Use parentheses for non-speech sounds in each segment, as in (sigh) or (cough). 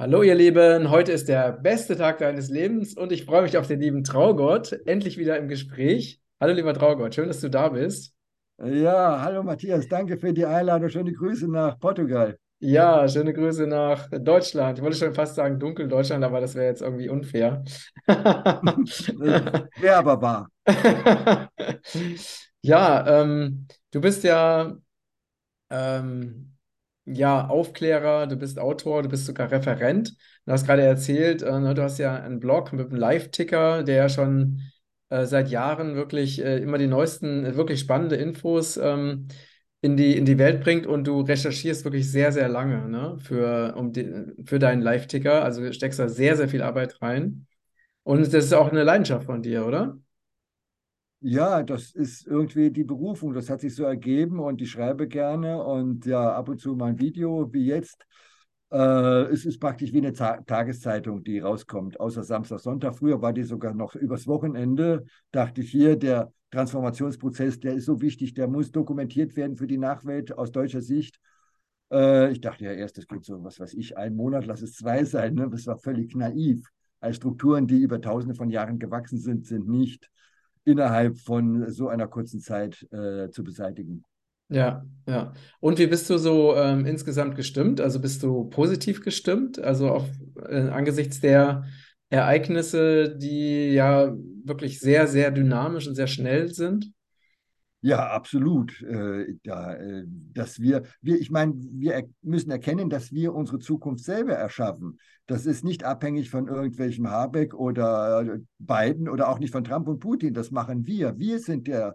Hallo ihr Lieben, heute ist der beste Tag deines Lebens und ich freue mich auf den lieben Traugott, endlich wieder im Gespräch. Hallo lieber Traugott, schön, dass du da bist. Ja, hallo Matthias, danke für die Einladung. Schöne Grüße nach Portugal. Ja, schöne Grüße nach Deutschland. Ich wollte schon fast sagen Dunkeldeutschland, aber das wäre jetzt irgendwie unfair. (laughs) Wäre aber wahr. (laughs) Ja, ähm, du bist ja ähm, ja, Aufklärer, du bist Autor, du bist sogar Referent. Du hast gerade erzählt, äh, ne, du hast ja einen Blog mit einem Live-Ticker, der ja schon äh, seit Jahren wirklich äh, immer die neuesten, äh, wirklich spannende Infos ähm, in die, in die Welt bringt und du recherchierst wirklich sehr, sehr lange ne, für, um die, für deinen Live-Ticker. Also steckst da sehr, sehr viel Arbeit rein. Und das ist auch eine Leidenschaft von dir, oder? Ja, das ist irgendwie die Berufung. Das hat sich so ergeben und ich schreibe gerne und ja, ab und zu mal ein Video wie jetzt. Äh, es ist praktisch wie eine Ta Tageszeitung, die rauskommt, außer Samstag, Sonntag. Früher war die sogar noch übers Wochenende. Dachte ich hier, der Transformationsprozess, der ist so wichtig, der muss dokumentiert werden für die Nachwelt aus deutscher Sicht. Äh, ich dachte ja erst, das geht so, was weiß ich, einen Monat, lass es zwei sein. Ne? Das war völlig naiv. Als Strukturen, die über tausende von Jahren gewachsen sind, sind nicht innerhalb von so einer kurzen Zeit äh, zu beseitigen. Ja, ja. Und wie bist du so ähm, insgesamt gestimmt? Also bist du positiv gestimmt? Also auf, äh, angesichts der Ereignisse, die ja wirklich sehr, sehr dynamisch und sehr schnell sind? Ja, absolut. Äh, da, äh, dass wir, wir, ich meine, wir er müssen erkennen, dass wir unsere Zukunft selber erschaffen. Das ist nicht abhängig von irgendwelchem Habeck oder Biden oder auch nicht von Trump und Putin. Das machen wir. Wir sind der,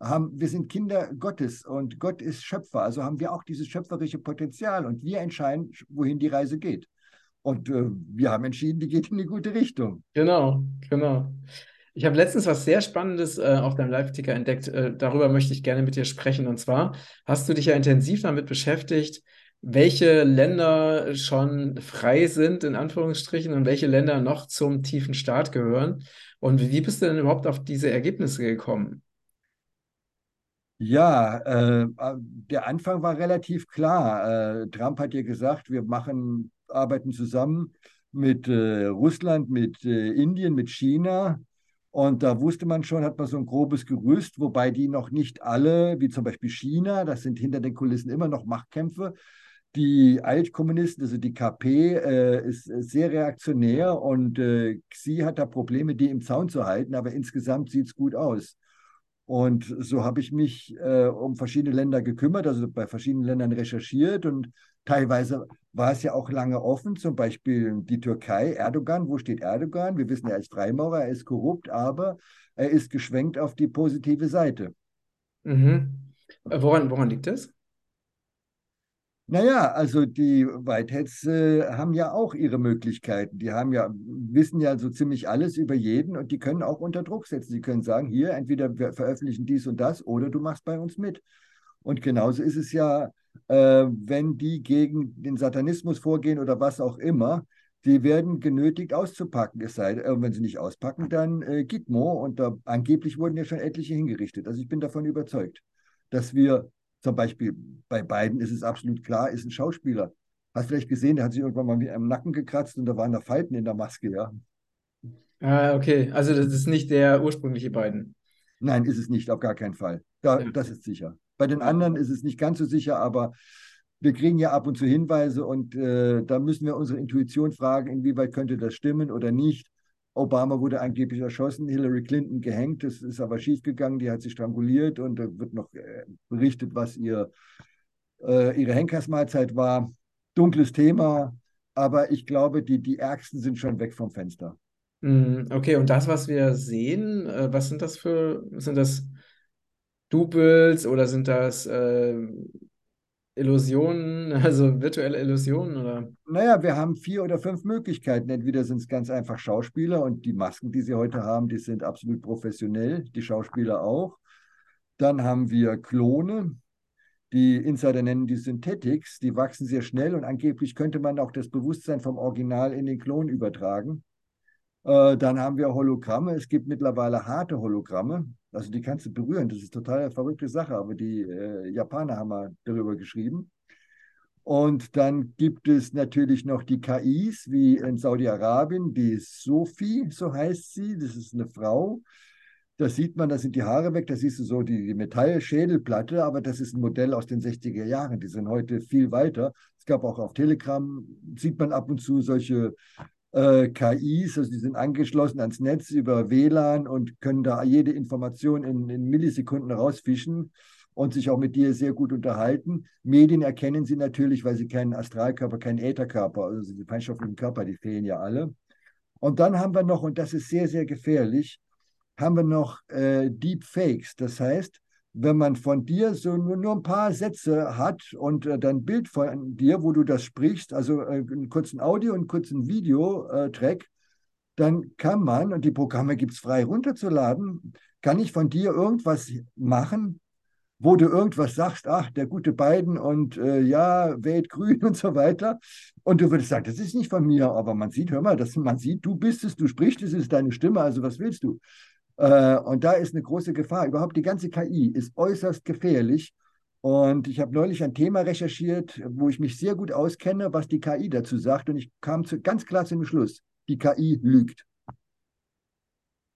haben, wir sind Kinder Gottes und Gott ist Schöpfer. Also haben wir auch dieses schöpferische Potenzial und wir entscheiden, wohin die Reise geht. Und äh, wir haben entschieden, die geht in die gute Richtung. Genau, genau. Ich habe letztens was sehr Spannendes äh, auf deinem Live-Ticker entdeckt. Äh, darüber möchte ich gerne mit dir sprechen. Und zwar hast du dich ja intensiv damit beschäftigt, welche Länder schon frei sind, in Anführungsstrichen, und welche Länder noch zum tiefen Staat gehören. Und wie bist du denn überhaupt auf diese Ergebnisse gekommen? Ja, äh, äh der Anfang war relativ klar. Äh, Trump hat ja gesagt, wir machen, arbeiten zusammen mit äh, Russland, mit äh, Indien, mit China und da wusste man schon, hat man so ein grobes Gerüst, wobei die noch nicht alle, wie zum Beispiel China, das sind hinter den Kulissen immer noch Machtkämpfe. Die Altkommunisten, also die KP, äh, ist sehr reaktionär und äh, Xi hat da Probleme, die im Zaun zu halten, aber insgesamt sieht es gut aus. Und so habe ich mich äh, um verschiedene Länder gekümmert, also bei verschiedenen Ländern recherchiert und teilweise war es ja auch lange offen, zum Beispiel die Türkei, Erdogan, wo steht Erdogan? Wir wissen, er ist Freimaurer, er ist korrupt, aber er ist geschwenkt auf die positive Seite. Mhm. Äh, woran, woran liegt das? Naja, also die Whiteheads äh, haben ja auch ihre Möglichkeiten. Die haben ja, wissen ja so ziemlich alles über jeden und die können auch unter Druck setzen. Sie können sagen, hier, entweder wir veröffentlichen dies und das oder du machst bei uns mit. Und genauso ist es ja, äh, wenn die gegen den Satanismus vorgehen oder was auch immer, die werden genötigt auszupacken. Es sei denn, äh, wenn sie nicht auspacken, dann äh, Gitmo und da angeblich wurden ja schon etliche hingerichtet. Also ich bin davon überzeugt, dass wir zum Beispiel bei beiden ist es absolut klar, ist ein Schauspieler. Hast du vielleicht gesehen, der hat sich irgendwann mal am Nacken gekratzt und da waren da Falten in der Maske, ja. Ah, okay. Also das ist nicht der ursprüngliche beiden. Nein, ist es nicht, auf gar keinen Fall. Da, ja. Das ist sicher. Bei den anderen ist es nicht ganz so sicher, aber wir kriegen ja ab und zu Hinweise und äh, da müssen wir unsere Intuition fragen, inwieweit könnte das stimmen oder nicht. Obama wurde angeblich erschossen, Hillary Clinton gehängt, das ist aber schiefgegangen, die hat sich stranguliert und da wird noch äh, berichtet, was ihr, äh, ihre Henkersmahlzeit war. Dunkles Thema, aber ich glaube, die, die Ärgsten sind schon weg vom Fenster. Mm, okay, und das, was wir sehen, äh, was sind das für, sind das Doubles oder sind das äh, Illusionen, (laughs) also virtuelle Illusionen oder? Naja, wir haben vier oder fünf Möglichkeiten. Entweder sind es ganz einfach Schauspieler und die Masken, die sie heute haben, die sind absolut professionell, die Schauspieler auch. Dann haben wir Klone, die Insider nennen die Synthetics, die wachsen sehr schnell und angeblich könnte man auch das Bewusstsein vom Original in den Klon übertragen. Äh, dann haben wir Hologramme. Es gibt mittlerweile harte Hologramme. Also die kannst du berühren. Das ist total eine verrückte Sache. Aber die äh, Japaner haben mal darüber geschrieben. Und dann gibt es natürlich noch die KIs, wie in Saudi-Arabien, die Sophie, so heißt sie, das ist eine Frau. Da sieht man, da sind die Haare weg, da siehst du so die, die Metallschädelplatte, aber das ist ein Modell aus den 60er Jahren. Die sind heute viel weiter. Es gab auch auf Telegram, sieht man ab und zu solche äh, KIs, also die sind angeschlossen ans Netz über WLAN und können da jede Information in, in Millisekunden rausfischen und sich auch mit dir sehr gut unterhalten. Medien erkennen sie natürlich, weil sie keinen Astralkörper, keinen Ätherkörper, also die feinstofflichen Körper, die fehlen ja alle. Und dann haben wir noch, und das ist sehr, sehr gefährlich, haben wir noch äh, Deepfakes. Das heißt, wenn man von dir so nur, nur ein paar Sätze hat und äh, dann Bild von dir, wo du das sprichst, also äh, einen kurzen Audio und einen kurzen Video-Track, dann kann man, und die Programme gibt es frei runterzuladen, kann ich von dir irgendwas machen, wo du irgendwas sagst, ach, der gute Biden und äh, ja, wählt grün (laughs) und so weiter. Und du würdest sagen, das ist nicht von mir, aber man sieht, hör mal, das, man sieht, du bist es, du sprichst es, ist deine Stimme, also was willst du? Äh, und da ist eine große Gefahr. Überhaupt die ganze KI ist äußerst gefährlich. Und ich habe neulich ein Thema recherchiert, wo ich mich sehr gut auskenne, was die KI dazu sagt. Und ich kam zu, ganz klar zu dem Schluss, die KI lügt.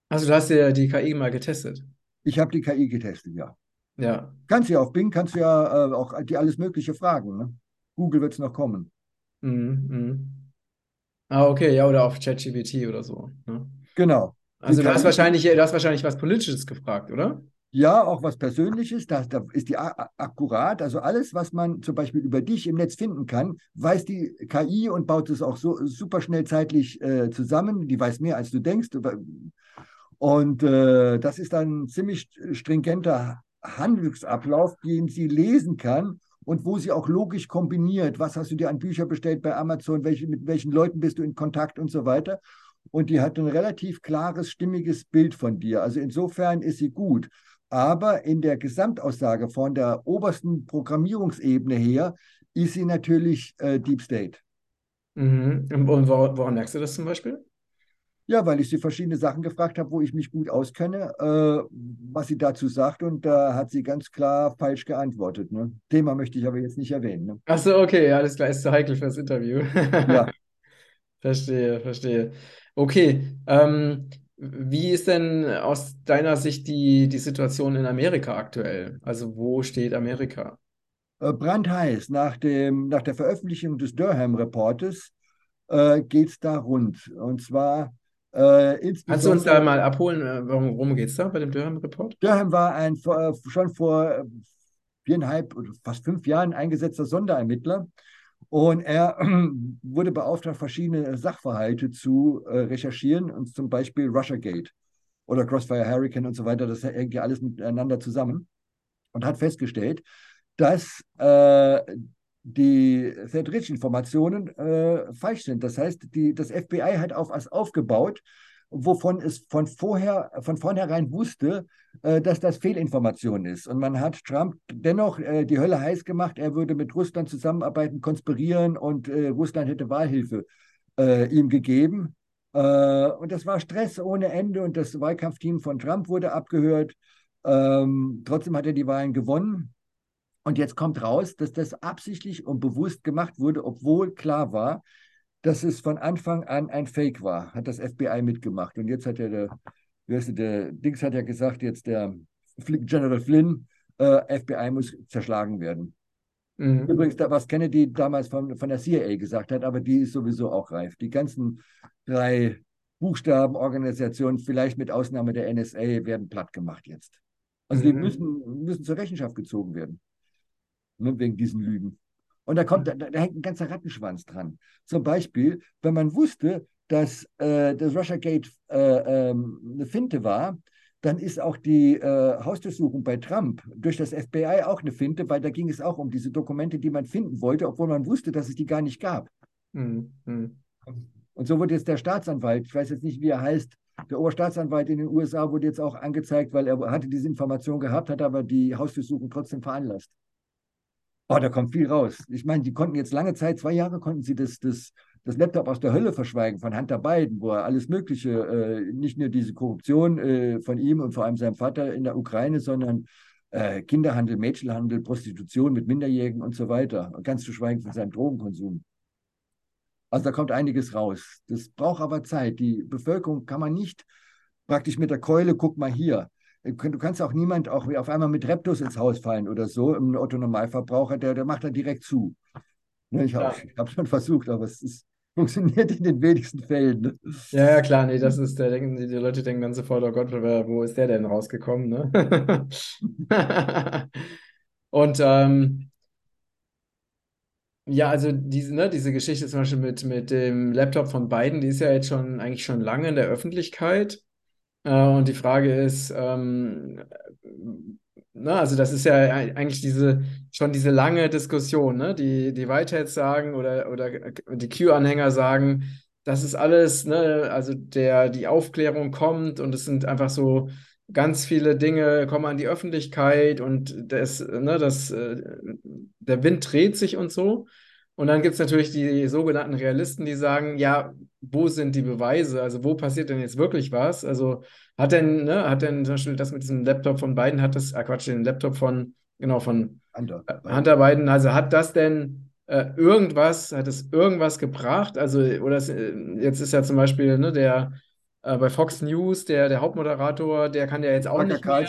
Also du hast ja die KI mal getestet. Ich habe die KI getestet, ja. Ja. Kannst du ja auf Bing, kannst du ja äh, auch die alles Mögliche fragen. Ne? Google wird es noch kommen. Mhm, mhm. Ah, okay, ja, oder auf ChatGPT oder so. Ne? Genau. Also du hast wahrscheinlich, du hast wahrscheinlich was Politisches gefragt, oder? Ja, auch was Persönliches, da, da ist die akkurat. Also alles, was man zum Beispiel über dich im Netz finden kann, weiß die KI und baut es auch so super schnell zeitlich äh, zusammen. Die weiß mehr, als du denkst. Und äh, das ist dann ein ziemlich stringenter Handlungsablauf, den sie lesen kann und wo sie auch logisch kombiniert. Was hast du dir an Bücher bestellt bei Amazon? Welche, mit welchen Leuten bist du in Kontakt und so weiter? Und die hat ein relativ klares, stimmiges Bild von dir. Also insofern ist sie gut. Aber in der Gesamtaussage von der obersten Programmierungsebene her ist sie natürlich äh, Deep State. Mhm. Und und wor- woran merkst du das zum Beispiel? Ja, weil ich sie verschiedene Sachen gefragt habe, wo ich mich gut auskenne, äh, was sie dazu sagt. Und da hat sie ganz klar falsch geantwortet. Ne? Thema möchte ich aber jetzt nicht erwähnen. Ne? Ach so, okay, alles klar, ist zu heikel fürs Interview. Ja, (laughs) Verstehe, verstehe. Okay, ähm, wie ist denn aus deiner Sicht die, die Situation in Amerika aktuell? Also wo steht Amerika? äh, brandheiß. Nach, dem, nach der Veröffentlichung des Durham-Reportes äh, geht es da rund. Und zwar äh, Kannst du uns da insbesondere, mal abholen, äh, worum, geht es da bei dem Durham-Report? Durham war ein äh, schon vor viereinhalb oder fast fünf Jahren eingesetzter Sonderermittler. Und er (clears throat) wurde beauftragt, verschiedene Sachverhalte zu äh, recherchieren, und zum Beispiel Russiagate oder Crossfire Hurricane und so weiter. Das hängt ja alles miteinander zusammen. Und hat festgestellt, dass äh, die Thread-Rich-Informationen äh, falsch sind. Das heißt, die, das FBI hat auf was aufgebaut, wovon es von vorher, von vornherein wusste, äh, dass das Fehlinformation ist. Und man hat Trump dennoch äh, die Hölle heiß gemacht, er würde mit Russland zusammenarbeiten, konspirieren und äh, Russland hätte Wahlhilfe ihm gegeben. Und das war Stress ohne Ende und das Wahlkampfteam von Trump wurde abgehört. Ähm, trotzdem hat er die Wahlen gewonnen. Und jetzt kommt raus, dass das absichtlich und bewusst gemacht wurde, obwohl klar war, dass es von Anfang an ein Fake war. Hat das FBI mitgemacht. Und jetzt hat ja der, wie heißt der, der Dings hat ja gesagt, jetzt der General Flynn, äh, FBI muss zerschlagen werden. Mhm. Übrigens, was Kennedy damals von, von der CIA gesagt hat, aber die ist sowieso auch reif. Die ganzen drei Buchstabenorganisationen, vielleicht mit Ausnahme der NSA, werden platt gemacht jetzt. Also die Mhm. müssen, müssen zur Rechenschaft gezogen werden ne, wegen diesen Lügen. Und da kommt, da, da hängt ein ganzer Rattenschwanz dran. Zum Beispiel, wenn man wusste, dass äh, das Russiagate äh, ähm, eine Finte war, dann ist auch die äh, Hausdurchsuchung bei Trump durch das FBI auch eine Finte, weil da ging es auch um diese Dokumente, die man finden wollte, obwohl man wusste, dass es die gar nicht gab. Mhm. Und so wurde jetzt der Staatsanwalt, ich weiß jetzt nicht, wie er heißt, der Oberstaatsanwalt in den USA wurde jetzt auch angezeigt, weil er hatte diese Information gehabt, hat aber die Hausdurchsuchung trotzdem veranlasst. Oh, da kommt viel raus. Ich meine, die konnten jetzt lange Zeit, zwei Jahre konnten sie das, das, das Laptop aus der Hölle verschweigen von Hunter Biden, wo er alles Mögliche, äh, nicht nur diese Korruption äh, von ihm und vor allem seinem Vater in der Ukraine, sondern äh, Kinderhandel, Mädchenhandel, Prostitution mit Minderjährigen und so weiter. Ganz zu schweigen von seinem Drogenkonsum. Also da kommt einiges raus. Das braucht aber Zeit. Die Bevölkerung kann man nicht praktisch mit der Keule, guck mal hier. Du kannst auch niemand auch auf einmal mit Reptus ins Haus fallen oder so, im Otto-Normalverbraucher, der, der macht dann direkt zu. Ne, ich habe ja. hab schon versucht, aber es ist, (laughs) funktioniert in den wenigsten Fällen. Ne? Ja, ja, klar, nee, das ist, der denken, die Leute denken dann sofort, oh Gott, wo ist der denn rausgekommen, ne? (laughs) Und ähm, ja, also diese, ne, diese Geschichte zum Beispiel mit, mit dem Laptop von Biden, die ist ja jetzt schon eigentlich schon lange in der Öffentlichkeit. Äh, und die Frage ist, ähm, na, also das ist ja eigentlich diese, schon diese lange Diskussion, ne? Die, die Whiteheads sagen oder, oder die Q-Anhänger sagen, das ist alles, ne, also der, die Aufklärung kommt und es sind einfach so ganz viele Dinge kommen an die Öffentlichkeit und das, ne, das, äh, der Wind dreht sich und so. Und dann gibt es natürlich die sogenannten Realisten, die sagen, ja, wo sind die Beweise? Also wo passiert denn jetzt wirklich was? Also hat denn, ne, hat denn zum Beispiel das mit diesem Laptop von Biden, hat das, ah Quatsch, den Laptop von, genau, von Hunter, äh, Hunter Biden, also hat das denn äh, irgendwas, hat es irgendwas gebracht? Also, oder es, äh, jetzt ist ja zum Beispiel, ne, der äh, bei Fox News, der, der Hauptmoderator, der kann ja jetzt auch nicht mehr,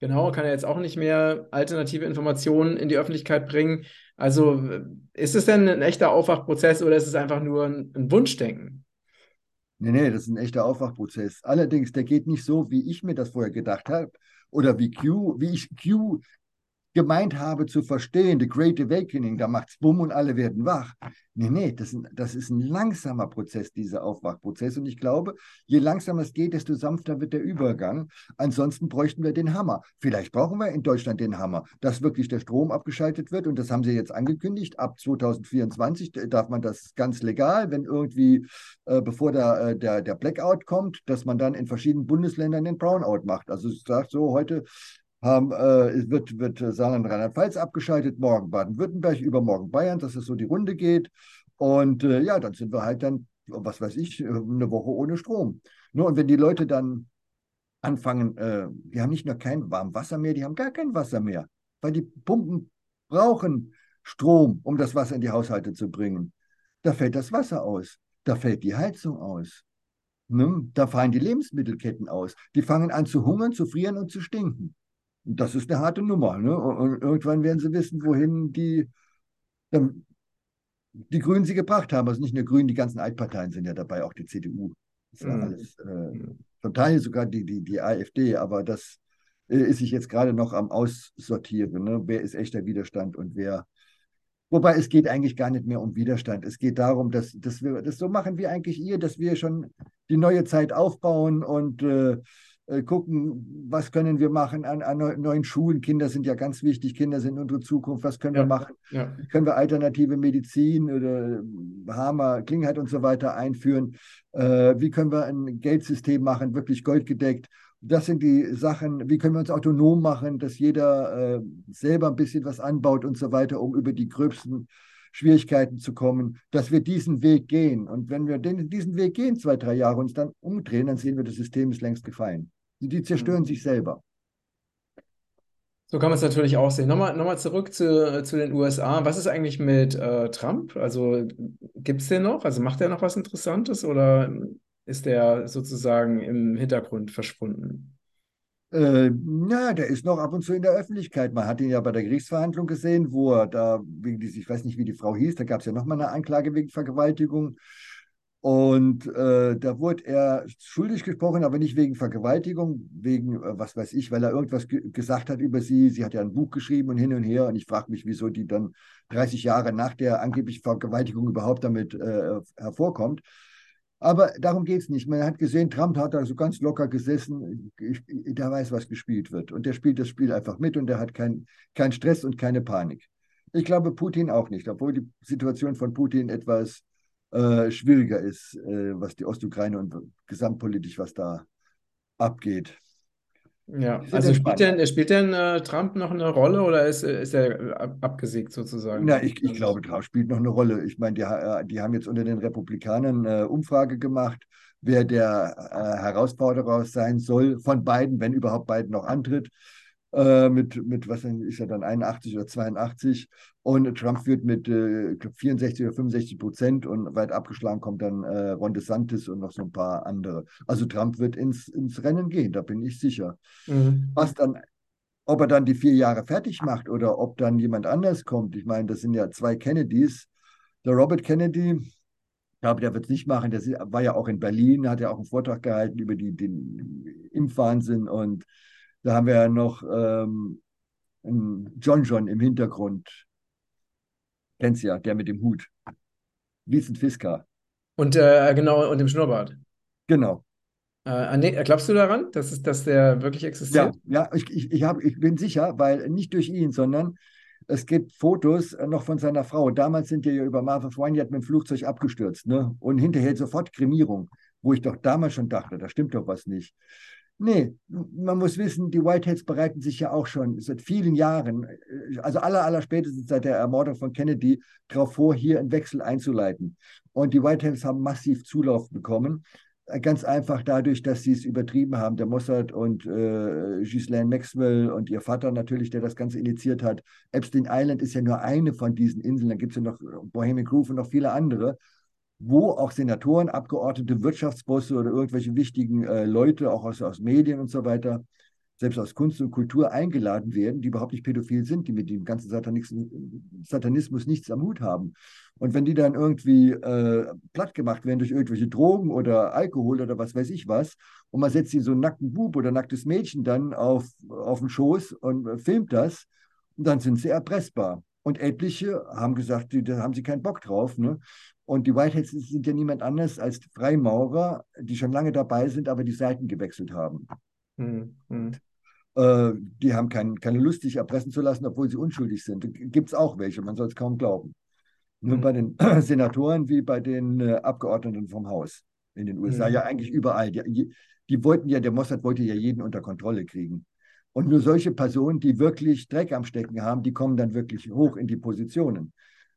genau, kann ja jetzt auch nicht mehr alternative Informationen in die Öffentlichkeit bringen. Also ist es denn ein echter Aufwachprozess oder ist es einfach nur ein, ein Wunschdenken? Nee, nee, das ist ein echter Aufwachprozess. Allerdings, der geht nicht so, wie ich mir das vorher gedacht habe oder wie Q, wie ich Q gemeint habe zu verstehen, The Great Awakening, da macht's bumm und alle werden wach. Nee, nee, das, ist ein, das ist ein langsamer Prozess, dieser Aufwachprozess. Und ich glaube, je langsamer es geht, desto sanfter wird der Übergang. Ansonsten bräuchten wir den Hammer. Vielleicht brauchen wir in Deutschland den Hammer, dass wirklich der Strom abgeschaltet wird. Und das haben sie jetzt angekündigt. Ab 2024 darf man das ganz legal, wenn irgendwie, äh, bevor der, äh, der, der Blackout kommt, dass man dann in verschiedenen Bundesländern den Brownout macht. Also es sagt so, heute haben, äh, wird, wird Saarland Rheinland-Pfalz abgeschaltet, morgen Baden-Württemberg, übermorgen Bayern, dass es so die Runde geht. Und äh, ja, dann sind wir halt dann, was weiß ich, eine Woche ohne Strom. Nur, und wenn die Leute dann anfangen, äh, die haben nicht nur kein warmes Wasser mehr, die haben gar kein Wasser mehr, weil die Pumpen brauchen Strom, um das Wasser in die Haushalte zu bringen. Da fällt das Wasser aus, da fällt die Heizung aus. Ne? Da fallen die Lebensmittelketten aus. Die fangen an zu hungern, zu frieren und zu stinken. Das ist eine harte Nummer. Ne? Und irgendwann werden sie wissen, wohin die, die Grünen sie gebracht haben. Also nicht nur Grünen, die ganzen Altparteien sind ja dabei, auch die CDU. Das ist mhm. alles, äh, zum Teil sogar die, die, die AfD, aber das äh, ist sich jetzt gerade noch am Aussortieren. Ne? Wer ist echter Widerstand und wer. Wobei es geht eigentlich gar nicht mehr um Widerstand. Es geht darum, dass, dass wir das so machen wie eigentlich ihr, dass wir schon die neue Zeit aufbauen und äh, gucken, was können wir machen an, an, neuen Schulen. Kinder sind ja ganz wichtig, Kinder sind unsere Zukunft. Was können ja, wir machen? Ja. Können wir alternative Medizin oder Hammer, Klingheit und so weiter einführen? Äh, wie können wir ein Geldsystem machen, wirklich goldgedeckt? Das sind die Sachen, wie können wir uns autonom machen, dass jeder äh, selber ein bisschen was anbaut und so weiter, um über die gröbsten Schwierigkeiten zu kommen, dass wir diesen Weg gehen. Und wenn wir den, diesen Weg gehen, zwei, drei Jahre, uns dann umdrehen, dann sehen wir, das System ist längst gefallen. Die zerstören mhm. sich selber. So kann man es natürlich auch sehen. Nochmal, nochmal zurück zu, zu den USA. Was ist eigentlich mit äh, Trump? Also gibt es den noch? Also macht er noch was Interessantes oder ist der sozusagen im Hintergrund verschwunden? Äh, na, der ist noch ab und zu in der Öffentlichkeit. Man hat ihn ja bei der Gerichtsverhandlung gesehen, wo er da wegen dieses, ich weiß nicht, wie die Frau hieß, da gab es ja nochmal eine Anklage wegen Vergewaltigung. Und äh, da wurde er schuldig gesprochen, aber nicht wegen Vergewaltigung, wegen, äh, was weiß ich, weil er irgendwas ge gesagt hat über sie. Sie hat ja ein Buch geschrieben und hin und her. Und ich frage mich, wieso die dann 30 Jahre nach der angeblichen Vergewaltigung überhaupt damit äh, hervorkommt. Aber darum geht es nicht. Man hat gesehen, Trump hat da so ganz locker gesessen. der weiß, was gespielt wird. Und der spielt das Spiel einfach mit und der hat keinen kein Stress und keine Panik. Ich glaube, Putin auch nicht, obwohl die Situation von Putin etwas äh, schwieriger ist, äh, was die Ostukraine und gesamtpolitisch, was da abgeht. Ja, also spielt denn, spielt denn äh, Trump noch eine Rolle oder ist, ist er ab, abgesägt sozusagen? Na, ich, ich glaube, Trump spielt noch eine Rolle. Ich meine, die, äh, die haben jetzt unter den Republikanern eine Umfrage gemacht, wer der äh, Herausforderer sein soll von beiden, wenn überhaupt beiden noch antritt. Äh, mit, mit, was ist er dann, 81 oder 82. Und Trump führt mit äh, 64 oder 65 Prozent und weit abgeschlagen kommt dann äh, Ron DeSantis und noch so ein paar andere. Also Trump wird ins, ins Rennen gehen, da bin ich sicher. Mhm. Was dann ob er dann die vier Jahre fertig macht oder ob dann jemand anders kommt. Ich meine, das sind ja zwei Kennedys. Der Robert Kennedy, ich glaube, der wird es nicht machen. Der war ja auch in Berlin, hat ja auch einen Vortrag gehalten über die, den Impfwahnsinn. Und da haben wir ja noch ähm, John John im Hintergrund. Kennst ja, der mit dem Hut. Vincent Fisker. Und äh, genau, und dem Schnurrbart. Genau. Äh, nee, glaubst du daran, dass, es, dass der wirklich existiert? Ja, ja ich, ich, ich, hab, ich bin sicher, weil nicht durch ihn, sondern es gibt Fotos äh, noch von seiner Frau. Damals sind die ja über Martha Swineyard mit dem Flugzeug abgestürzt. Ne? Und hinterher sofort Kremierung, wo ich doch damals schon dachte, da stimmt doch was nicht. Nee, man muss wissen, die Whiteheads bereiten sich ja auch schon seit vielen Jahren, äh, also aller, aller spätestens seit der Ermordung von Kennedy, darauf vor, hier einen Wechsel einzuleiten. Und die Whiteheads haben massiv Zulauf bekommen. Ganz einfach dadurch, dass sie es übertrieben haben. Der Mossad und äh, Ghislaine Maxwell und ihr Vater natürlich, der das Ganze initiiert hat. Epstein Island ist ja nur eine von diesen Inseln. Dann gibt es ja noch Bohemian Grove und noch viele andere, wo auch Senatoren, Abgeordnete, Wirtschaftsbosse oder irgendwelche wichtigen äh, Leute, auch aus, aus Medien und so weiter, selbst aus Kunst und Kultur eingeladen werden, die überhaupt nicht pädophil sind, die mit dem ganzen Satanismus nichts am Hut haben. Und wenn die dann irgendwie äh, platt gemacht werden durch irgendwelche Drogen oder Alkohol oder was weiß ich was, und man setzt ihnen so einen nackten Bub oder nacktes Mädchen dann auf, auf den Schoß und äh, filmt das, dann sind sie erpressbar. Und etliche haben gesagt, die, da haben sie keinen Bock drauf. Ne? Und die Whiteheads sind ja niemand anders als Freimaurer, die schon lange dabei sind, aber die Seiten gewechselt haben. Hm, hm. Äh, die haben kein, keine Lust, sich erpressen zu lassen, obwohl sie unschuldig sind. Gibt es auch welche, man soll es kaum glauben. Nur hm. bei den (clears throat) Senatoren wie bei den äh, Abgeordneten vom Haus in den USA, ja eigentlich überall. Die, die wollten ja, der Mossad wollte ja jeden unter Kontrolle kriegen. Und nur solche Personen, die wirklich Dreck am Stecken haben, die kommen dann wirklich hoch in die Positionen.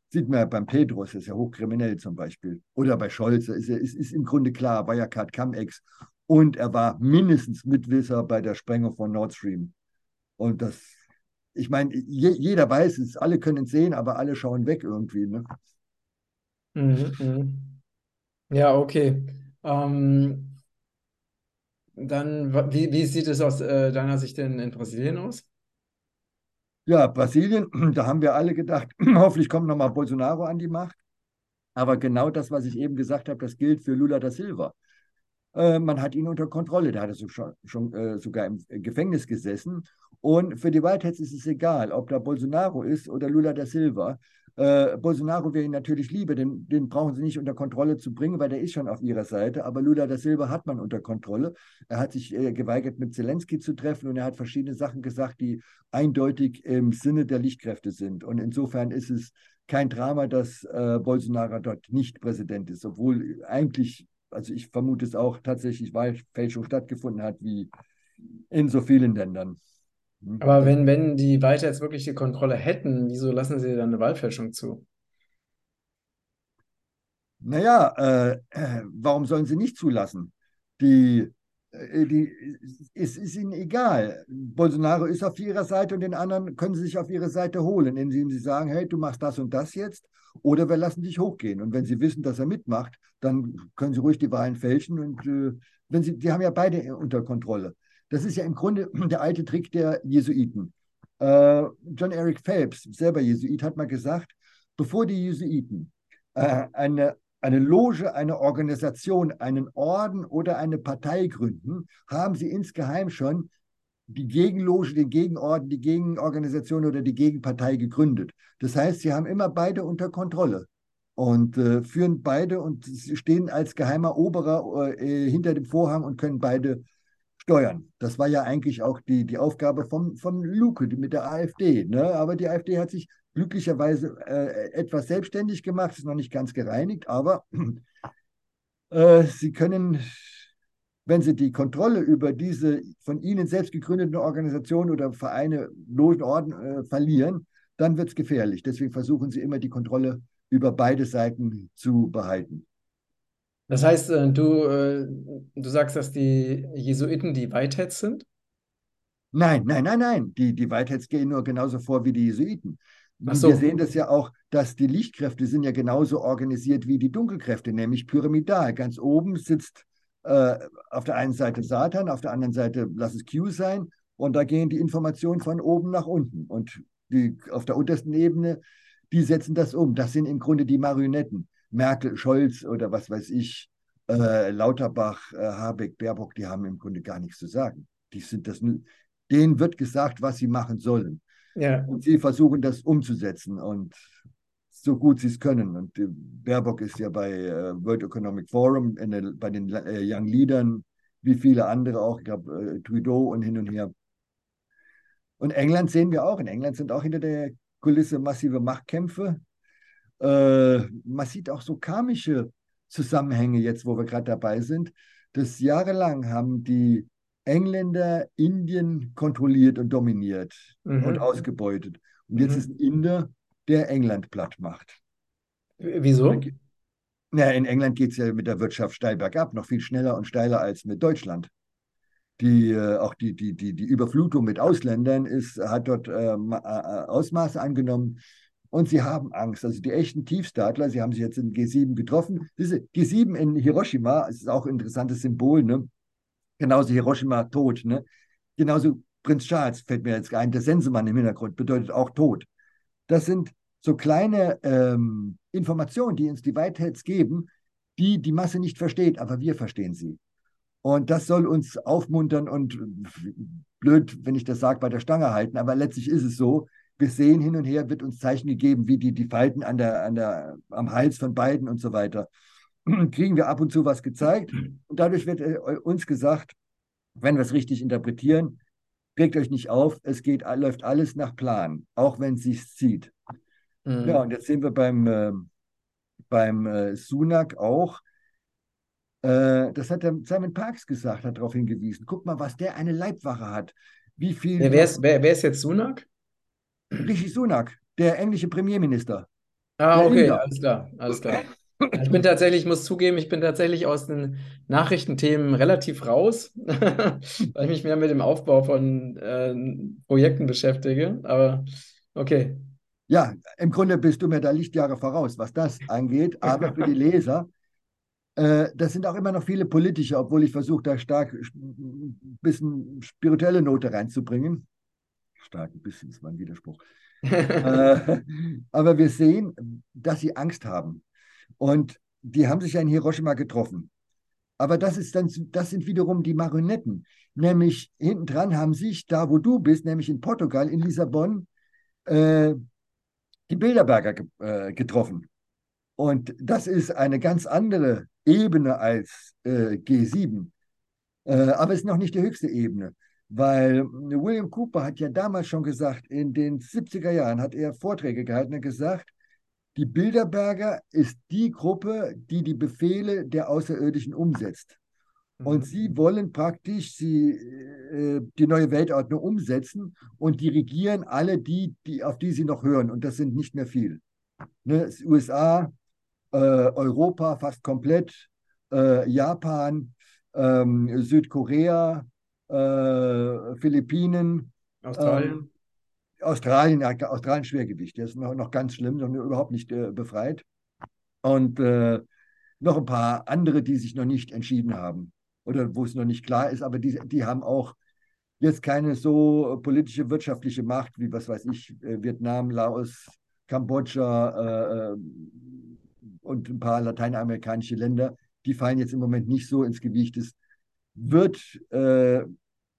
Sieht man ja beim Pedros, ist ja hochkriminell zum Beispiel. Oder bei Scholz, ist, ist, ist im Grunde klar, Wirecard, Cum-Ex und er war mindestens Mitwisser bei der Sprengung von Nord Stream. Und das, ich meine, je, jeder weiß es, alle können es sehen, aber alle schauen weg irgendwie. Ne? Mhm, mhm. Ja, okay. Ähm, dann, wie, wie sieht es aus äh, deiner Sicht denn in Brasilien aus? Ja, Brasilien, (clears throat) da haben wir alle gedacht, (clears throat) hoffentlich kommt nochmal Bolsonaro an die Macht. Aber genau das, was ich eben gesagt habe, das gilt für Lula da Silva. Äh, man hat ihn unter Kontrolle. Da hat er schon, schon äh, sogar im Gefängnis gesessen. Und für die Whiteheads ist es egal, ob da Bolsonaro ist oder Lula da Silva. Äh, Bolsonaro wäre ihn natürlich lieber, den, den brauchen sie nicht unter Kontrolle zu bringen, weil der ist schon auf ihrer Seite. Aber Lula da Silva hat man unter Kontrolle. Er hat sich äh, geweigert, mit Zelensky zu treffen und er hat verschiedene Sachen gesagt, die eindeutig im Sinne der Lichtkräfte sind. Und insofern ist es kein Drama, dass äh, Bolsonaro dort nicht Präsident ist, obwohl eigentlich also ich vermute es auch tatsächlich Wahlfälschung stattgefunden hat, wie in so vielen Ländern. Hm? Aber wenn, wenn die weiter jetzt wirklich die Kontrolle hätten, wieso lassen sie dann eine Wahlfälschung zu? Naja, äh, äh, warum sollen sie nicht zulassen? Die, äh, die, es ist ihnen egal. Bolsonaro ist auf ihrer Seite und den anderen können sie sich auf ihre Seite holen, indem sie sagen, hey, du machst das und das jetzt oder wir lassen dich hochgehen. Und wenn sie wissen, dass er mitmacht, dann können sie ruhig die Wahlen fälschen. Und äh, wenn sie, die haben ja beide unter Kontrolle. Das ist ja im Grunde (clears throat) der alte Trick der Jesuiten. Äh, John Eric Phelps, selber Jesuit, hat mal gesagt, bevor die Jesuiten äh, eine, eine Loge, eine Organisation, einen Orden oder eine Partei gründen, haben sie insgeheim schon die Gegenloge, den Gegenorden, die Gegenorganisation oder die Gegenpartei gegründet. Das heißt, sie haben immer beide unter Kontrolle und äh, führen beide und stehen als geheimer Oberer äh, hinter dem Vorhang und können beide steuern. Das war ja eigentlich auch die, die Aufgabe von, von Luke mit der AfD. Ne? Aber die AfD hat sich glücklicherweise äh, etwas selbstständig gemacht, ist noch nicht ganz gereinigt, aber (clears throat) äh, sie können wenn sie die Kontrolle über diese von ihnen selbst gegründeten Organisationen oder Vereine, Logen, äh, verlieren, dann wird es gefährlich. Deswegen versuchen sie immer die Kontrolle über beide Seiten zu behalten. Das heißt, äh, du, äh, du sagst, dass die Jesuiten die Whiteheads sind? Nein, nein, nein, nein. Die, die Whiteheads gehen nur genauso vor wie die Jesuiten. Ach Wir so. sehen das ja auch, dass die Lichtkräfte sind ja genauso organisiert wie die Dunkelkräfte, nämlich pyramidal. Ganz oben sitzt äh, auf der einen Seite Satan, auf der anderen Seite lass es Q sein und da gehen die Informationen von oben nach unten. Und die auf der untersten Ebene, die setzen das um. Das sind im Grunde die Marionetten. Merkel, Scholz oder was weiß ich, äh, Lauterbach, äh, Habeck, Baerbock, die haben im Grunde gar nichts zu sagen. Die sind das, denen wird gesagt, was sie machen sollen. Ja. Und sie versuchen das umzusetzen und so gut sie es können. Und äh, Baerbock ist ja bei äh, World Economic Forum, der, bei den äh, Young Leadern, wie viele andere auch, ich glaube, äh, Trudeau und hin und her. Und England sehen wir auch. In England sind auch hinter der Kulisse massive Machtkämpfe. Äh, man sieht auch so karmische Zusammenhänge jetzt, wo wir gerade dabei sind. Das jahrelang haben die Engländer Indien kontrolliert und dominiert Mhm. und ausgebeutet. Und jetzt Mhm. ist ein Inder, der England platt macht. Wieso? Na, in England geht es ja mit der Wirtschaft steil bergab, noch viel schneller und steiler als mit Deutschland. Die, äh, auch die, die, die, die Überflutung mit Ausländern ist, hat dort äh, ma- äh, Ausmaße angenommen. Und sie haben Angst. Also die echten Tiefstaatler, sie haben sich jetzt in G7 getroffen. Diese G7 in Hiroshima, es ist auch ein interessantes Symbol, ne? Genauso Hiroshima tot, ne? Genauso Prinz Charles fällt mir jetzt ein, der Sensemann im Hintergrund bedeutet auch tot. Das sind so kleine ähm, Informationen, die uns die Whiteheads geben, die die Masse nicht versteht, aber wir verstehen sie. Und das soll uns aufmuntern und blöd, wenn ich das sage, bei der Stange halten, aber letztlich ist es so. Wir sehen hin und her, wird uns Zeichen gegeben, wie die, die Falten an der, an der, am Hals von beiden und so weiter. (clears throat) Kriegen wir ab und zu was gezeigt und dadurch wird äh, uns gesagt, wenn wir es richtig interpretieren, regt euch nicht auf, es geht, läuft alles nach Plan, auch wenn es sich zieht. Mhm. Ja, und jetzt sehen wir beim, äh, beim äh, Sunak auch, äh, das hat der Simon Parks gesagt, hat darauf hingewiesen. Guck mal, was der eine Leibwache hat. Wie viel Wer, wer, ist, wer, wer ist jetzt Sunak? Rishi Sunak, der englische Premierminister. Ah, okay, Inder. alles klar, alles klar. Ich bin tatsächlich, ich muss zugeben, ich bin tatsächlich aus den Nachrichtenthemen relativ raus, (laughs) weil ich mich mehr mit dem Aufbau von äh, Projekten beschäftige. Aber okay. Ja, im Grunde bist du mir da Lichtjahre voraus, was das angeht. Aber für die Leser, äh, das sind auch immer noch viele politische, obwohl ich versuche, da stark ein bisschen spirituelle Note reinzubringen. Stark ein bisschen ist mein Widerspruch. (laughs) äh, aber wir sehen, dass sie Angst haben. Und die haben sich ja in Hiroshima getroffen. Aber das, ist dann, das sind wiederum die Marionetten. Nämlich hinten dran haben sich, da wo du bist, nämlich in Portugal, in Lissabon, äh, die Bilderberger ge äh, getroffen. Und das ist eine ganz andere Ebene als äh, G7. Äh, aber es ist noch nicht die höchste Ebene. Weil William Cooper hat ja damals schon gesagt, in den 70er Jahren hat er Vorträge gehalten und gesagt, die Bilderberger ist die Gruppe, die die Befehle der Außerirdischen umsetzt. Und Mhm. sie wollen praktisch sie, äh, die neue Weltordnung umsetzen und dirigieren alle die, die, auf die sie noch hören. Und das sind nicht mehr viel. Ne? USA, äh, Europa fast komplett, äh, Japan, ähm, Südkorea, äh, Philippinen, Australien. ähm, Australien, ja, Australien Schwergewicht, der ist noch, noch ganz schlimm, noch überhaupt nicht äh, befreit. Und äh, noch ein paar andere, die sich noch nicht entschieden haben oder wo es noch nicht klar ist, aber die, die haben auch jetzt keine so politische, wirtschaftliche Macht wie, was weiß ich, äh, Vietnam, Laos, Kambodscha äh, äh, und ein paar lateinamerikanische Länder. Die fallen jetzt im Moment nicht so ins Gewicht. Es wird äh,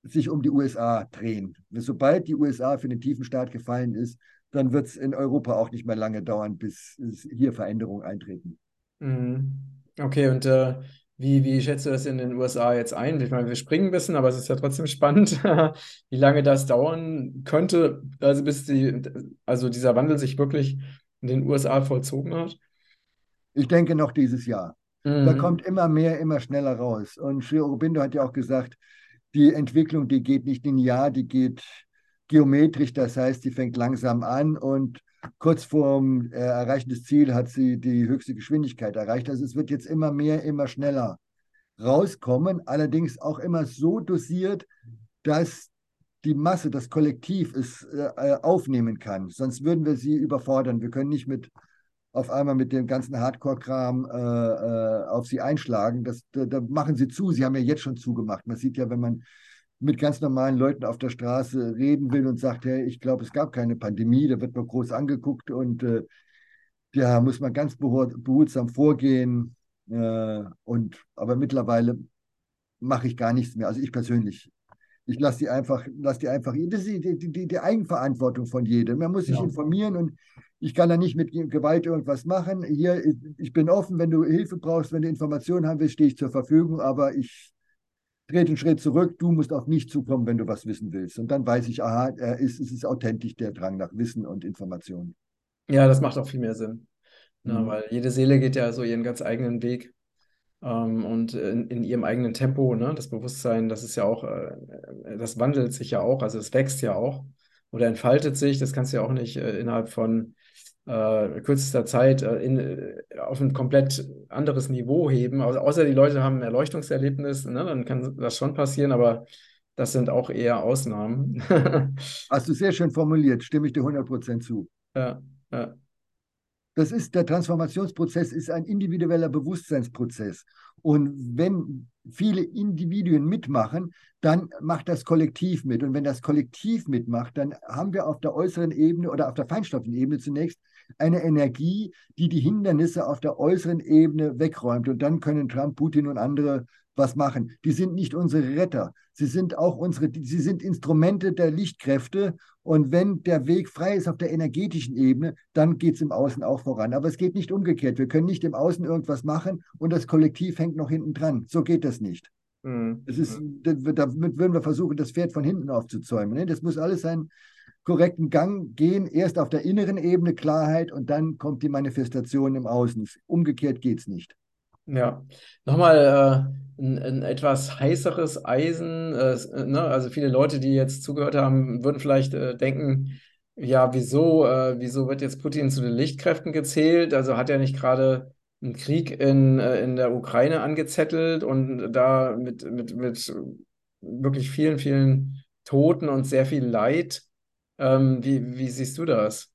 sich um die USA drehen. Sobald die USA für den tiefen Staat gefallen ist, dann wird es in Europa auch nicht mehr lange dauern, bis hier Veränderungen eintreten. Mhm. Okay, und äh, wie, wie schätzt du das in den USA jetzt ein? Ich meine, wir springen ein bisschen, aber es ist ja trotzdem spannend, (laughs) wie lange das dauern könnte, also bis die, also dieser Wandel sich wirklich in den USA vollzogen hat. Ich denke noch dieses Jahr. Mhm. Da kommt immer mehr, immer schneller raus. Und Sri Aurobindo hat ja auch gesagt, die Entwicklung, die geht nicht linear, die geht geometrisch, das heißt, die fängt langsam an und kurz vorm äh, Erreichen des Ziels hat sie die höchste Geschwindigkeit erreicht. Also es wird jetzt immer mehr, immer schneller rauskommen, allerdings auch immer so dosiert, dass die Masse, das Kollektiv es äh, aufnehmen kann. Sonst würden wir sie überfordern. Wir können nicht mit auf einmal mit dem ganzen Hardcore-Kram äh, äh, auf sie einschlagen. Das, da, da, machen sie zu. Sie haben ja jetzt schon zugemacht. Man sieht ja, wenn man mit ganz normalen Leuten auf der Straße reden will und sagt, hey, ich glaube, es gab keine Pandemie, da wird man groß angeguckt und äh, ja, muss man ganz behutsam vorgehen. Äh, und, aber mittlerweile mache ich gar nichts mehr. Also ich persönlich. Ich lasse die einfach, lasse die einfach, das ist die, die, die Eigenverantwortung von jedem. Man muss sich ja. informieren und ich kann da nicht mit Gewalt irgendwas machen. Hier, ich bin offen, wenn du Hilfe brauchst, wenn du Informationen haben willst, stehe ich zur Verfügung, aber ich trete einen Schritt zurück, du musst auf mich zukommen, wenn du was wissen willst. Und dann weiß ich, aha, er ist, es ist authentisch der Drang nach Wissen und Informationen. Ja, das macht auch viel mehr Sinn. Mhm. weil jede Seele geht ja so ihren ganz eigenen Weg ähm, und in, in, ihrem eigenen Tempo. Ne? Das Bewusstsein, das ist ja auch, äh, das wandelt sich ja auch, also es wächst ja auch oder entfaltet sich. Das kannst du ja auch nicht äh, innerhalb von äh, kürzester Zeit äh, in, äh, auf ein komplett anderes Niveau heben. Also, außer die Leute haben ein Erleuchtungserlebnis, ne? dann kann das schon passieren, aber das sind auch eher Ausnahmen. (laughs) Hast du sehr schön formuliert, stimme ich dir 100% zu. Ja, ja. Das ist, der Transformationsprozess ist ein individueller Bewusstseinsprozess. Und wenn viele Individuen mitmachen, dann macht das Kollektiv mit. Und wenn das Kollektiv mitmacht, dann haben wir auf der äußeren Ebene oder auf der Feinstoffebene zunächst eine Energie, die die Hindernisse auf der äußeren Ebene wegräumt. Und dann können Trump, Putin und andere was machen. Die sind nicht unsere Retter. Sie sind auch unsere, sie sind Instrumente der Lichtkräfte. Und wenn der Weg frei ist auf der energetischen Ebene, dann geht es im Außen auch voran. Aber es geht nicht umgekehrt. Wir können nicht im Außen irgendwas machen und das Kollektiv hängt noch hinten dran. So geht das nicht. Mhm. Das ist, damit würden wir versuchen, das Pferd von hinten aufzuzäumen. Ne? Das muss alles seinen korrekten Gang gehen. Erst auf der inneren Ebene Klarheit und dann kommt die Manifestation im Außen. Umgekehrt geht es nicht. Ja, nochmal äh, ein, ein etwas heißeres Eisen. Äh, ne? Also viele Leute, die jetzt zugehört haben, würden vielleicht äh, denken, ja, wieso, äh, wieso wird jetzt Putin zu den Lichtkräften gezählt? Also hat er nicht gerade einen Krieg in, äh, in der Ukraine angezettelt und da mit, mit, mit wirklich vielen, vielen Toten und sehr viel Leid. Ähm, wie, wie siehst du das?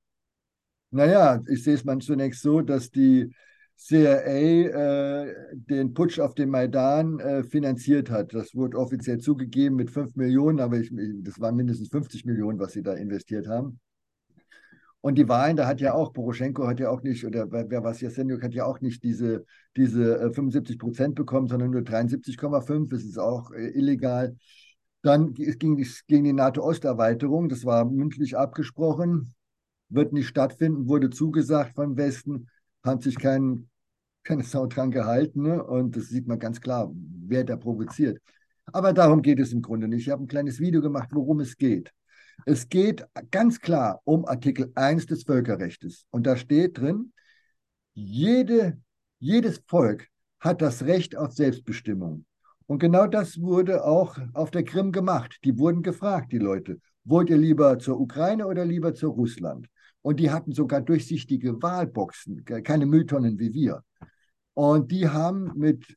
Naja, ich sehe es mal zunächst so, dass die CIA äh, den Putsch auf dem Maidan äh, finanziert hat. Das wurde offiziell zugegeben mit 5 Millionen, aber ich, das waren mindestens 50 Millionen, was sie da investiert haben. Und die Wahlen, da hat ja auch, Poroschenko hat ja auch nicht, oder wer war es, Jasenjuk hat ja auch nicht diese, diese 75 äh, Prozent bekommen, sondern nur 73,5. Das ist auch äh, illegal. Dann ging es gegen die NATO-Osterweiterung, das war mündlich abgesprochen, wird nicht stattfinden, wurde zugesagt vom Westen hat sich kein, keine Sau dran gehalten. Ne? Und das sieht man ganz klar, wer da provoziert. Aber darum geht es im Grunde nicht. Ich habe ein kleines Video gemacht, worum es geht. Es geht ganz klar um Artikel 1 des Völkerrechts. Und da steht drin, jede, jedes Volk hat das Recht auf Selbstbestimmung. Und genau das wurde auch auf der Krim gemacht. Die wurden gefragt, die Leute, wollt ihr lieber zur Ukraine oder lieber zu Russland? Und die hatten sogar durchsichtige Wahlboxen, keine Mülltonnen wie wir. Und die haben mit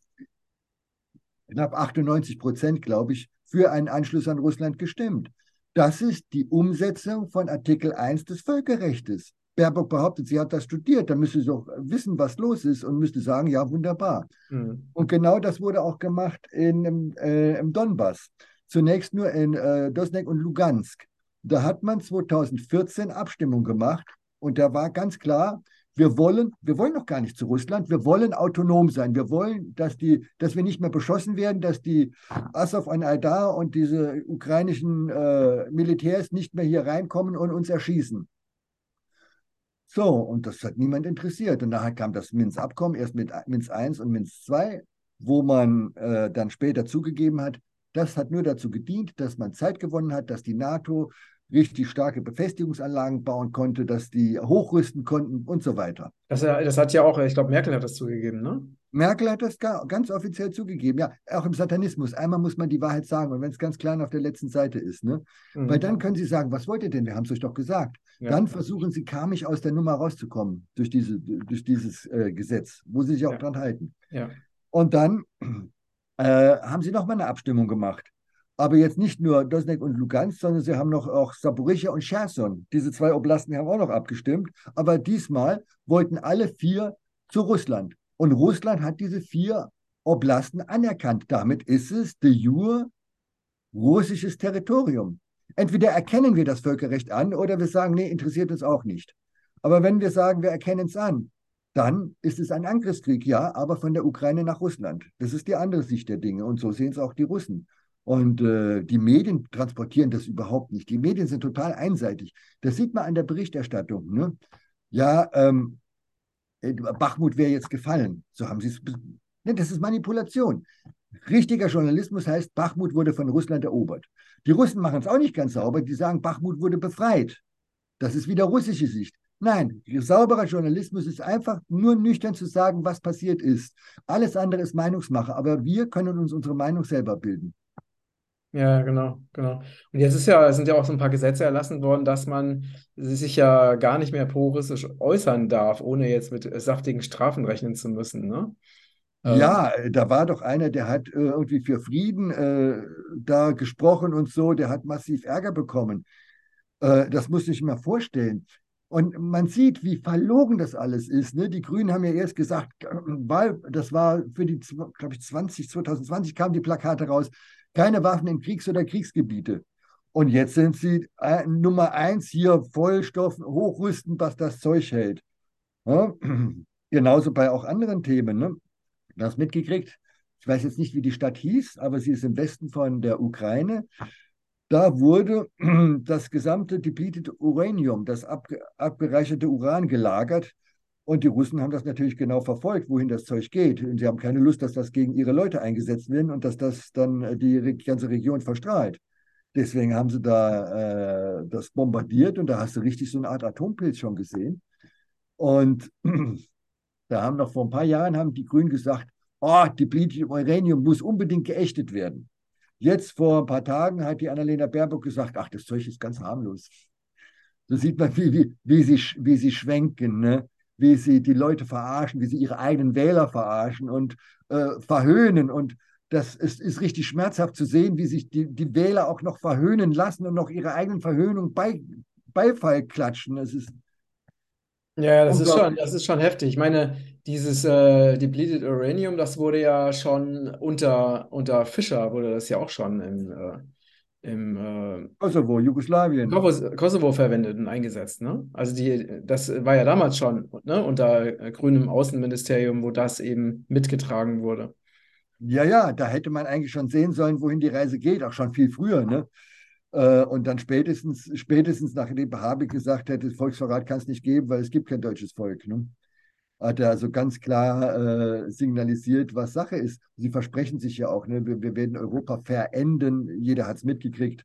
knapp 98 Prozent, glaube ich, für einen Anschluss an Russland gestimmt. Das ist die Umsetzung von Artikel 1 des Völkerrechts. Baerbock behauptet, sie hat das studiert, dann müsste sie doch wissen, was los ist und müsste sagen, ja, wunderbar. Mhm. Und genau das wurde auch gemacht in, äh, im Donbass. Zunächst nur in äh, Dosnek und Lugansk. Da hat man 2014 Abstimmung gemacht und da war ganz klar, wir wollen, wir wollen noch gar nicht zu Russland, wir wollen autonom sein. Wir wollen, dass, die, dass wir nicht mehr beschossen werden, dass die Azov und Aidar und diese ukrainischen äh, Militärs nicht mehr hier reinkommen und uns erschießen. So, und das hat niemand interessiert. Und nachher kam das Minsk-Abkommen, erst mit Minsk I und Minsk II, wo man äh, dann später zugegeben hat, das hat nur dazu gedient, dass man Zeit gewonnen hat, dass die NATO richtig starke Befestigungsanlagen bauen konnte, dass die hochrüsten konnten und so weiter. Das, das hat ja auch, ich glaube, Merkel hat das zugegeben, ne? Merkel hat das ganz offiziell zugegeben, ja, auch im Satanismus. Einmal muss man die Wahrheit sagen und wenn es ganz klein auf der letzten Seite ist, ne? Mhm. Weil dann können Sie sagen, was wollt ihr denn? Wir haben es euch doch gesagt. Ja. Dann versuchen Sie karmisch aus der Nummer rauszukommen durch, diese, durch dieses äh, Gesetz, wo Sie sich auch ja. dran halten. Ja. Und dann äh, haben Sie nochmal eine Abstimmung gemacht. Aber jetzt nicht nur Dosnek und Lugansk, sondern sie haben noch auch Saporischia und Cherson. Diese zwei Oblasten haben auch noch abgestimmt. Aber diesmal wollten alle vier zu Russland. Und Russland hat diese vier Oblasten anerkannt. Damit ist es de jure russisches Territorium. Entweder erkennen wir das Völkerrecht an oder wir sagen, nee, interessiert uns auch nicht. Aber wenn wir sagen, wir erkennen es an, dann ist es ein Angriffskrieg, ja, aber von der Ukraine nach Russland. Das ist die andere Sicht der Dinge und so sehen es auch die Russen. Und äh, die Medien transportieren das überhaupt nicht. Die Medien sind total einseitig. Das sieht man an der Berichterstattung. Ne? Ja, ähm, äh, Bachmut wäre jetzt gefallen. So haben sie es. Ne, das ist Manipulation. Richtiger Journalismus heißt, Bachmut wurde von Russland erobert. Die Russen machen es auch nicht ganz sauber. Die sagen, Bachmut wurde befreit. Das ist wieder russische Sicht. Nein, sauberer Journalismus ist einfach nur nüchtern zu sagen, was passiert ist. Alles andere ist Meinungsmache, aber wir können uns unsere Meinung selber bilden. Ja, genau, genau. Und jetzt ist ja, sind ja auch so ein paar Gesetze erlassen worden, dass man sich ja gar nicht mehr pro-russisch äußern darf, ohne jetzt mit saftigen Strafen rechnen zu müssen, ne? Ähm, ja, da war doch einer, der hat äh, irgendwie für Frieden äh, da gesprochen und so, der hat massiv Ärger bekommen. Äh, das muss ich mir vorstellen. Und man sieht, wie verlogen das alles ist. Ne? Die Grünen haben ja erst gesagt, weil das war für die, glaube ich, 20, 2020 kamen die Plakate raus, keine Waffen in Kriegs- oder Kriegsgebiete. Und jetzt sind sie äh, Nummer eins hier, Vollstoff, hochrüsten, was das Zeug hält. Ja? (clears throat) Genauso bei auch anderen Themen. Ne? Du hast mitgekriegt, ich weiß jetzt nicht, wie die Stadt hieß, aber sie ist im Westen von der Ukraine. Da wurde (clears throat) das gesamte depleted Uranium, das abge abgereicherte Uran gelagert. Und die Russen haben das natürlich genau verfolgt, wohin das Zeug geht. Und sie haben keine Lust, dass das gegen ihre Leute eingesetzt wird und dass das dann die ganze Region verstrahlt. Deswegen haben sie da äh, das bombardiert und da hast du richtig so eine Art Atompilz schon gesehen. Und (clears throat) da haben noch vor ein paar Jahren haben die Grünen gesagt, oh, depleted Uranium muss unbedingt geächtet werden. Jetzt vor ein paar Tagen hat die Annalena Baerbock gesagt, ach, das Zeug ist ganz harmlos. So sieht man, wie, wie, wie, sie, wie sie schwenken. Ne? Wie sie die Leute verarschen, wie sie ihre eigenen Wähler verarschen und äh, verhöhnen. Und das ist, ist richtig schmerzhaft zu sehen, wie sich die, die Wähler auch noch verhöhnen lassen und noch ihre eigenen Verhöhnungen bei, Beifall klatschen. Das ist ja, das ist schon, das ist schon heftig. Ich meine, dieses äh, Depleted Uranium, das wurde ja schon unter, unter Fischer, wurde das ja auch schon im, äh, im äh, Kosovo, Jugoslawien. Kosovo, Kosovo verwendet und eingesetzt. Ne? Also die, das war ja damals schon ne, unter grünem Außenministerium, wo das eben mitgetragen wurde. Ja, ja, da hätte man eigentlich schon sehen sollen, wohin die Reise geht, auch schon viel früher. Ne? Äh, und dann spätestens, spätestens nachdem Habig gesagt hätte, Volksverrat kann es nicht geben, weil es gibt kein deutsches Volk. Ne? Hat er also ganz klar äh, signalisiert, was Sache ist. Sie versprechen sich ja auch, ne? wir, wir werden Europa verenden, jeder hat es mitgekriegt.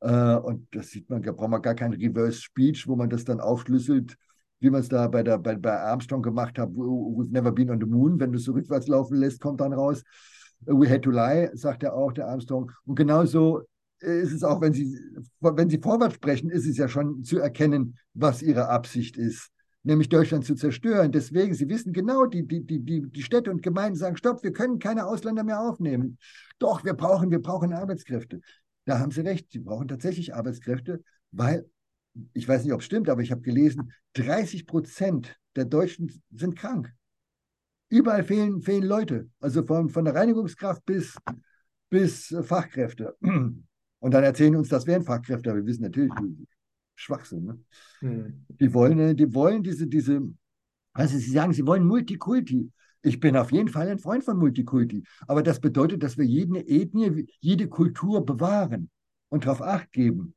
Äh, und das sieht man, da braucht man gar kein Reverse Speech, wo man das dann aufschlüsselt, wie man es da bei, der, bei, bei Armstrong gemacht hat, we've never been on the moon. Wenn du es so rückwärts laufen lässt, kommt dann raus, we had to lie, sagt er auch, der Armstrong. Und genauso ist es auch, wenn Sie, wenn Sie vorwärts sprechen, ist es ja schon zu erkennen, was Ihre Absicht ist nämlich Deutschland zu zerstören. Deswegen, Sie wissen genau, die, die, die, die Städte und Gemeinden sagen, stopp, wir können keine Ausländer mehr aufnehmen. Doch, wir brauchen, wir brauchen Arbeitskräfte. Da haben Sie recht, Sie brauchen tatsächlich Arbeitskräfte, weil, ich weiß nicht, ob es stimmt, aber ich habe gelesen, 30 Prozent der Deutschen sind krank. Überall fehlen, fehlen Leute, also von, von der Reinigungskraft bis, bis Fachkräfte. Und dann erzählen uns, das wären Fachkräfte, aber wir wissen natürlich, Schwachsinn. Ne? Hm. Die wollen, äh, die wollen diese, diese, also sie sagen, sie wollen Multikulti. Ich bin auf jeden Fall ein Freund von Multikulti. Aber das bedeutet, dass wir jede Ethnie, jede Kultur bewahren und darauf Acht geben.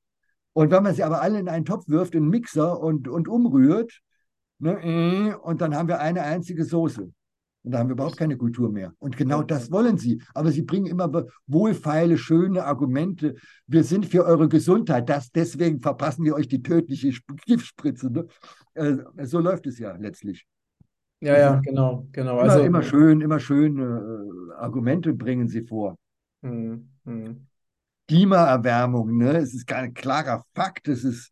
Und wenn man sie aber alle in einen Topf wirft, in einen Mixer und, und umrührt, ne, äh, und dann haben wir eine einzige Soße. Und da haben wir überhaupt keine Kultur mehr. Und genau das wollen sie. Aber sie bringen immer wohlfeile, schöne Argumente. Wir sind für eure Gesundheit. Das, deswegen verpassen wir euch die tödliche Giftspritze. Ne? Äh, so läuft es ja letztlich. Ja, ja, genau, genau. Immer, also, immer schön, immer schön äh, Argumente bringen sie vor. Mh, mh. Klimaerwärmung, ne? Es ist kein klarer Fakt. Es ist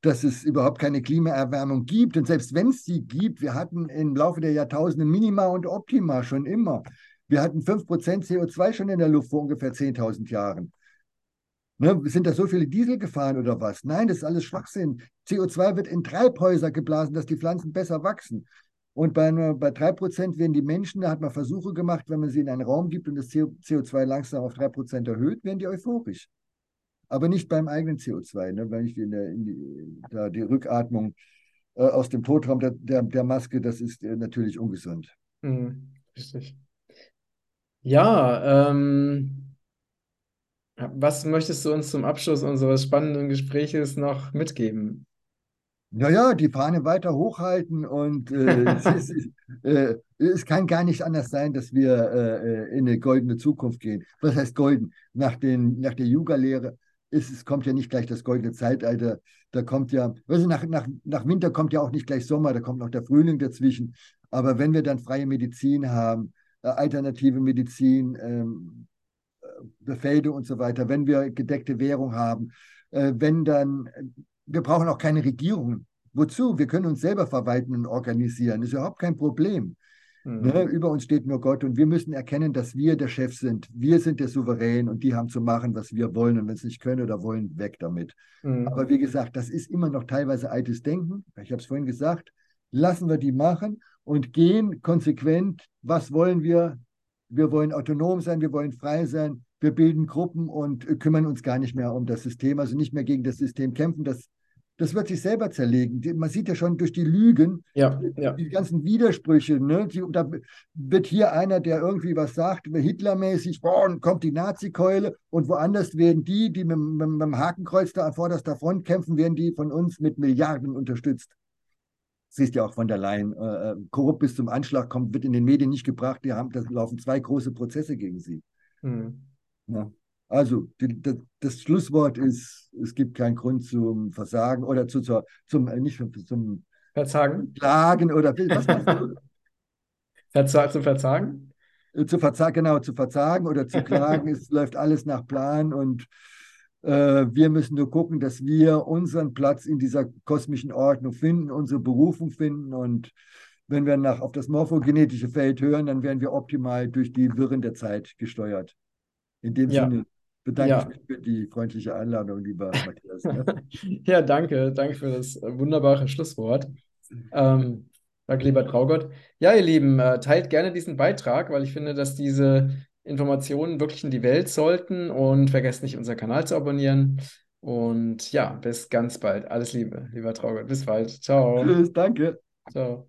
dass es überhaupt keine Klimaerwärmung gibt. Und selbst wenn es sie gibt, wir hatten im Laufe der Jahrtausende Minima und Optima schon immer. Wir hatten 5% CO2 schon in der Luft vor ungefähr 10.000 Jahren. Ne? Sind da so viele Diesel gefahren oder was? Nein, das ist alles Schwachsinn. CO2 wird in Treibhäuser geblasen, dass die Pflanzen besser wachsen. Und bei, bei 3% werden die Menschen, da hat man Versuche gemacht, wenn man sie in einen Raum gibt und das CO2 langsam auf 3% erhöht, werden die euphorisch. Aber nicht beim eigenen CO2, ne? wenn ich in die, da die Rückatmung äh, aus dem Totraum der, der, der, Maske, das ist äh, natürlich ungesund. Mhm, richtig. Ja, ähm, was möchtest du uns zum Abschluss unseres spannenden Gespräches noch mitgeben? Naja, die Fahne weiter hochhalten und äh, (laughs) es, ist, äh, es, kann gar nicht anders sein, dass wir äh, in eine goldene Zukunft gehen. Was heißt golden? Nach, den, nach der Yoga-Lehre ist es kommt ja nicht gleich das goldene Zeitalter. Da kommt ja, also nach, nach, nach Winter kommt ja auch nicht gleich Sommer, da kommt noch der Frühling dazwischen. Aber wenn wir dann freie Medizin haben, äh, alternative Medizin, ähm, äh, Befelde und so weiter, wenn wir gedeckte Währung haben, äh, wenn dann, wir brauchen auch keine Regierungen. Wozu? Wir können uns selber verwalten und organisieren. Das ist überhaupt kein Problem. Mhm. Ne? Über uns steht nur Gott und wir müssen erkennen, dass wir der Chef sind. Wir sind der Souverän und die haben zu machen, was wir wollen. Und wenn sie nicht können oder wollen, weg damit. Mhm. Aber wie gesagt, das ist immer noch teilweise altes Denken. Ich habe es vorhin gesagt. Lassen wir die machen und gehen konsequent. Was wollen wir? Wir wollen autonom sein, wir wollen frei sein. Wir bilden Gruppen und kümmern uns gar nicht mehr um das System, also nicht mehr gegen das System kämpfen. Das das wird sich selber zerlegen. Man sieht ja schon durch die Lügen, ja, ja. die ganzen Widersprüche. Ne? Die, da wird hier einer, der irgendwie was sagt, Hitlermäßig, boah, kommt die Nazi-Keule und woanders werden die, die mit, mit, mit dem Hakenkreuz da an vorderster Front kämpfen, werden die von uns mit Milliarden unterstützt. Siehst ja auch von der Leyen, äh, äh, korrupt bis zum Anschlag kommt, wird in den Medien nicht gebracht. Die haben, da laufen zwei große Prozesse gegen sie. Mhm. Ja. Also die, das, das, Schlusswort ist, es gibt keinen Grund zum Versagen oder zu, zur, zum, äh, nicht zum Verzagen. Klagen oder was? (laughs) Verza zum Verzagen? Äh, zu verzagen, genau, zu verzagen oder zu klagen. (laughs) es läuft alles nach Plan und äh, wir müssen nur gucken, dass wir unseren Platz in dieser kosmischen Ordnung finden, unsere Berufung finden und wenn wir nach, auf das morphogenetische Feld hören, dann werden wir optimal durch die Wirren der Zeit gesteuert. In dem ja. Sinne, bedanke ja. ich mich für die freundliche Einladung, lieber Matthias. Ne? (laughs) ja, danke. Danke für das wunderbare Schlusswort. Ähm, danke, lieber Traugott. Ja, ihr Lieben, äh, teilt gerne diesen Beitrag, weil ich finde, dass diese Informationen wirklich in die Welt sollten und vergesst nicht, unseren Kanal zu abonnieren. Und ja, bis ganz bald. Alles Liebe, lieber Traugott. Bis bald. Ciao. Tschüss, danke. Ciao.